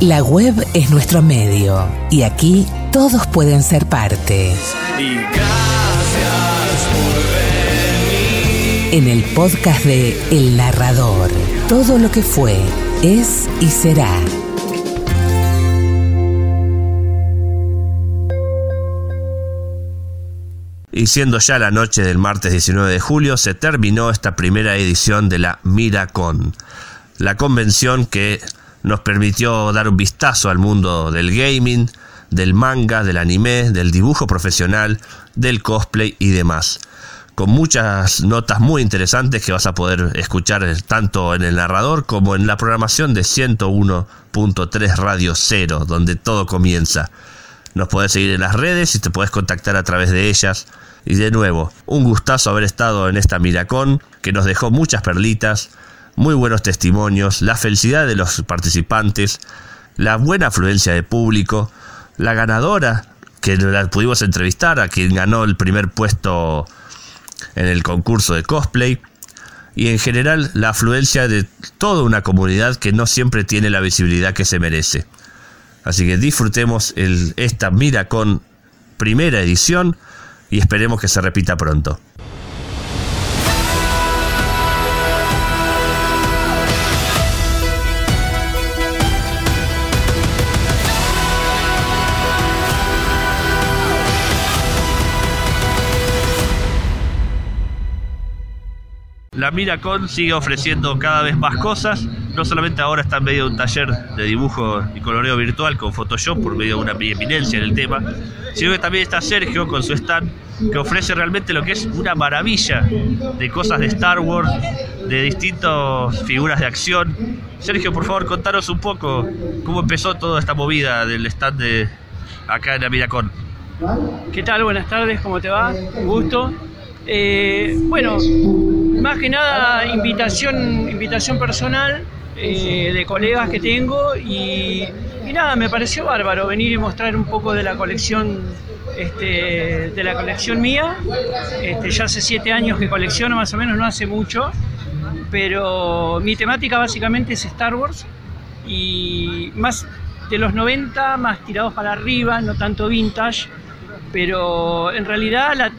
La web es nuestro medio y aquí todos pueden ser parte. Y gracias por venir. En el podcast de El Narrador, todo lo que fue, es y será. Y siendo ya la noche del martes 19 de julio, se terminó esta primera edición de la MiraCon, la convención que nos permitió dar un vistazo al mundo del gaming, del manga, del anime, del dibujo profesional, del cosplay y demás. Con muchas notas muy interesantes que vas a poder escuchar tanto en el narrador como en la programación de 101.3 Radio Cero, donde todo comienza. Nos podés seguir en las redes y te podés contactar a través de ellas. Y de nuevo, un gustazo haber estado en esta Miracón que nos dejó muchas perlitas, muy buenos testimonios, la felicidad de los participantes, la buena afluencia de público, la ganadora que la pudimos entrevistar, a quien ganó el primer puesto en el concurso de cosplay, y en general la afluencia de toda una comunidad que no siempre tiene la visibilidad que se merece. Así que disfrutemos el, esta Miracon primera edición y esperemos que se repita pronto. La Miracon sigue ofreciendo cada vez más cosas. No solamente ahora está en medio de un taller de dibujo y coloreo virtual con Photoshop por medio de una eminencia en el tema, sino que también está Sergio con su stand que ofrece realmente lo que es una maravilla de cosas de Star Wars, de distintas figuras de acción. Sergio, por favor, contanos un poco cómo empezó toda esta movida del stand de acá en la Miracon. ¿Qué tal? Buenas tardes, ¿cómo te va? Un gusto. Eh, bueno, más que nada invitación, invitación personal eh, de colegas que tengo y, y, nada, me pareció bárbaro venir y mostrar un poco de la colección este, de la colección mía. Este, ya hace siete años que colecciono más o menos, no hace mucho, pero mi temática básicamente es Star Wars y más de los 90, más tirados para arriba, no tanto vintage, pero en realidad la,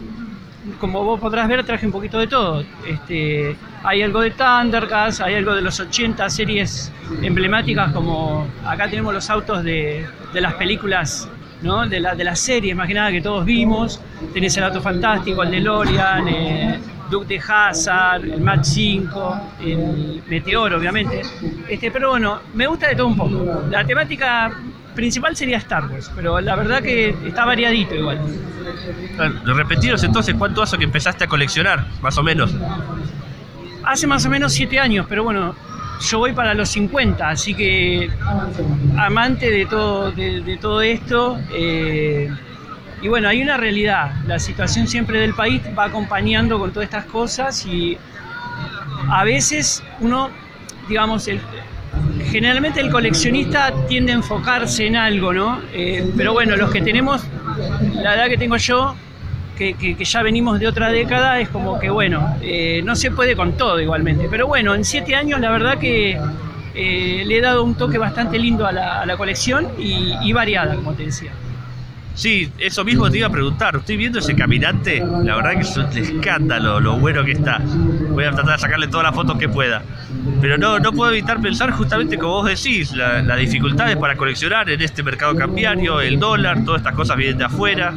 como vos podrás ver, traje un poquito de todo. Este, hay algo de Thundercats, hay algo de los 80 series emblemáticas, como acá tenemos los autos de, de las películas, ¿no? de, la, de las series más que nada que todos vimos. Tenés el auto fantástico, el de Lorian, eh, Duke de Hazard, el Mach 5, el Meteor, obviamente. Este, pero bueno, me gusta de todo un poco. La temática principal sería Star Wars, pero la verdad que está variadito igual. Repetiros entonces, ¿cuánto hace que empezaste a coleccionar, más o menos? Hace más o menos 7 años, pero bueno, yo voy para los 50, así que amante de todo, de, de todo esto. Eh, y bueno, hay una realidad, la situación siempre del país va acompañando con todas estas cosas y a veces uno, digamos, el, generalmente el coleccionista tiende a enfocarse en algo, ¿no? Eh, pero bueno, los que tenemos la edad que tengo yo, que, ya venimos de otra década, es como que bueno, eh, no se puede con todo igualmente. Pero bueno, en siete años la verdad que eh, le he dado un toque bastante lindo a la, a la colección y variada, como te decía. Sí, eso mismo te iba a preguntar. Estoy viendo ese caminante. La verdad que es un escándalo lo bueno que está. Voy a tratar de sacarle todas las fotos que pueda. Pero no, no puedo evitar pensar justamente como vos decís, las la dificultades para coleccionar en este mercado cambiario, el dólar, todas estas cosas vienen de afuera.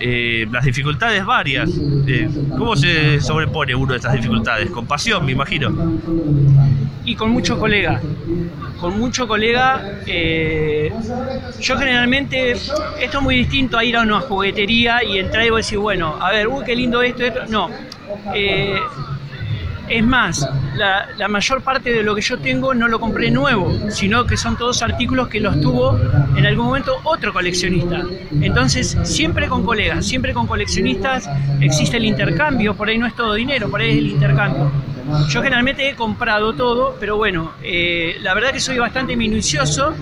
Eh, las dificultades varias. Eh, ¿Cómo se sobrepone uno de estas dificultades? Con pasión, me imagino. Y con mucho colega. Con mucho colega. Eh, yo generalmente, esto es muy distinto a ir a una juguetería y entrar y decir, bueno, a ver, uy, qué lindo esto, esto. No. Es más, la, mayor parte de lo que yo tengo no lo compré nuevo, sino que son todos artículos que los tuvo en algún momento otro coleccionista. Entonces, siempre con colegas, siempre con coleccionistas existe el intercambio, por ahí no es todo dinero, por ahí es el intercambio. Yo generalmente he comprado todo, pero bueno, eh, la verdad que soy bastante minucioso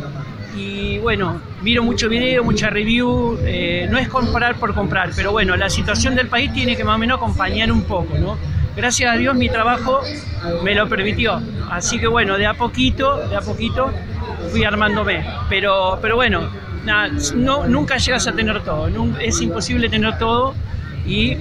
y bueno, miro mucho video, mucha review, eh, no es comprar por comprar, pero bueno, la situación del país tiene que más o menos acompañar un poco, ¿no? Gracias a Dios mi trabajo me lo permitió. Así que bueno, de a poquito, de a poquito, fui armándome. Pero, pero bueno, nada, no, nunca llegas a tener todo, es imposible tener todo y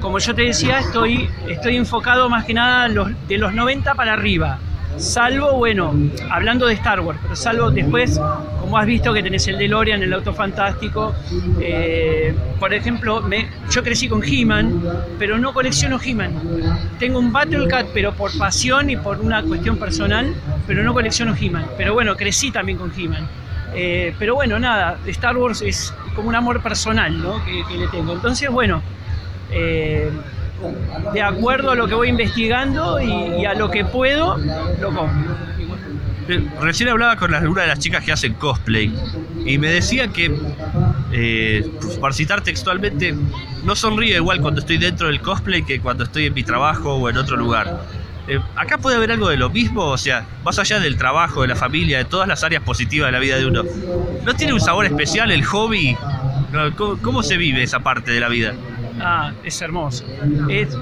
como yo te decía, estoy, estoy enfocado más que nada los, de los 90 para arriba. Salvo, bueno, hablando de Star Wars, pero salvo después, como has visto que tenés el DeLorean, el auto fantástico. Eh, por ejemplo, yo crecí con He-Man, pero no colecciono He-Man. Tengo un Battle Cat, pero por pasión y por una cuestión personal, pero no colecciono He-Man. Pero bueno, crecí también con He-Man. Eh, pero bueno, nada, Star Wars es como un amor personal ¿no? que, le tengo. Entonces, bueno, eh, de acuerdo a lo que voy investigando y, a lo que puedo, lo compro. Eh, recién hablaba con una de las chicas que hacen cosplay y me decía que, eh, para citar textualmente, no sonríe igual cuando estoy dentro del cosplay que cuando estoy en mi trabajo o en otro lugar. Eh, acá puede haber algo de lo mismo, o sea, más allá del trabajo, de la familia, de todas las áreas positivas de la vida de uno. ¿No tiene un sabor especial el hobby? cómo se vive esa parte de la vida? Ah, es hermoso. Es,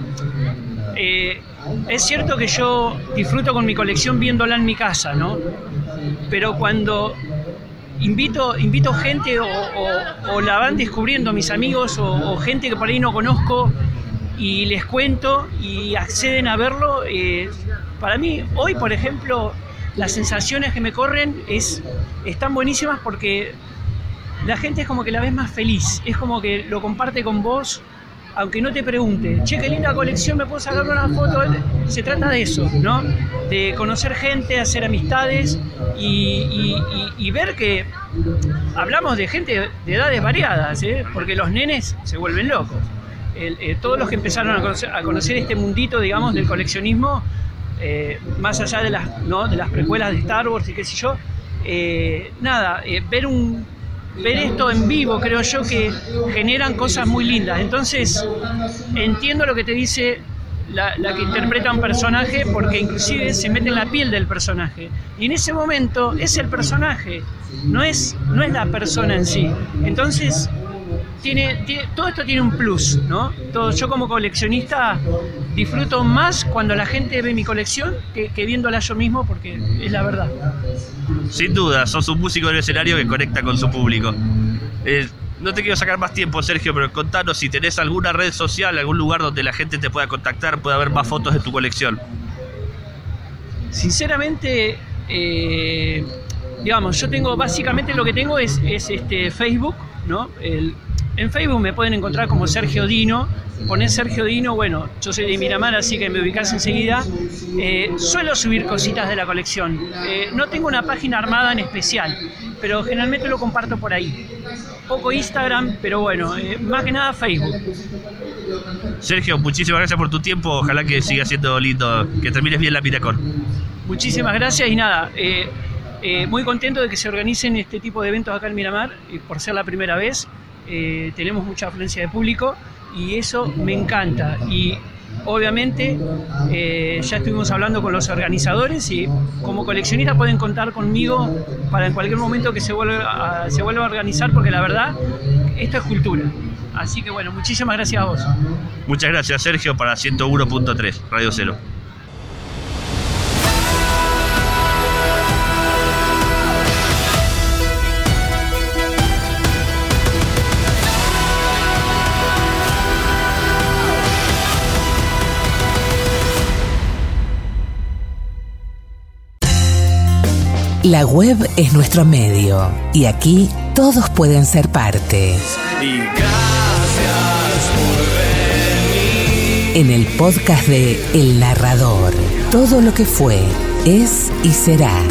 eh, es cierto que yo disfruto con mi colección viéndola en mi casa, ¿no? Pero cuando invito, invito gente o, la van descubriendo mis amigos o, gente que por ahí no conozco y les cuento y acceden a verlo, eh, para mí hoy, por ejemplo, las sensaciones que me corren es, están buenísimas porque la gente es como que la ves más feliz, es como que lo comparte con vos aunque no te pregunte, che, qué linda colección, me puedo sacar una foto. Se trata de eso, ¿no? De conocer gente, hacer amistades y, ver que hablamos de gente de edades variadas, ¿eh? porque los nenes se vuelven locos. Eh, todos los que empezaron a conocer, este mundito, digamos, del coleccionismo, eh, más allá de las, ¿no? de las precuelas de Star Wars y qué sé yo, nada, ver un, ver esto en vivo, creo yo que generan cosas muy lindas. Entonces, entiendo lo que te dice la, que interpreta un personaje porque inclusive se mete en la piel del personaje. Y en ese momento es el personaje, no es, no es la persona en sí. Entonces, tiene, todo esto tiene un plus, ¿no? Todo, yo como coleccionista disfruto más cuando la gente ve mi colección que, que viéndola yo mismo porque es la verdad. Sin duda, sos un músico del escenario que conecta con su público. Eh, no te quiero sacar más tiempo, Sergio, pero contanos si tenés alguna red social, algún lugar donde la gente te pueda contactar, pueda ver más fotos de tu colección. Sinceramente, eh, digamos, yo tengo básicamente lo que tengo es, es este Facebook, ¿no? El, en Facebook me pueden encontrar como Sergio Dino. Ponés Sergio Dino, bueno, yo soy de Miramar, así que me ubicás enseguida. Eh, suelo subir cositas de la colección. Eh, no tengo una página armada en especial, pero generalmente lo comparto por ahí. Poco Instagram, pero bueno, eh, más que nada Facebook. Sergio, muchísimas gracias por tu tiempo. Ojalá que siga siendo lindo, que termines bien la Miracon. Muchísimas gracias y nada. muy contento de que se organicen este tipo de eventos acá en Miramar, por ser la primera vez. Eh, tenemos mucha afluencia de público y eso me encanta. Y obviamente eh, ya estuvimos hablando con los organizadores y como coleccionista pueden contar conmigo para en cualquier momento que se vuelva a, se vuelva a organizar porque la verdad esto es cultura. Así que bueno, muchísimas gracias a vos. Muchas gracias Sergio para 101.3 Radio Cero. La web es nuestro medio y aquí todos pueden ser parte. Y gracias por venir. En el podcast de El Narrador, todo lo que fue, es y será.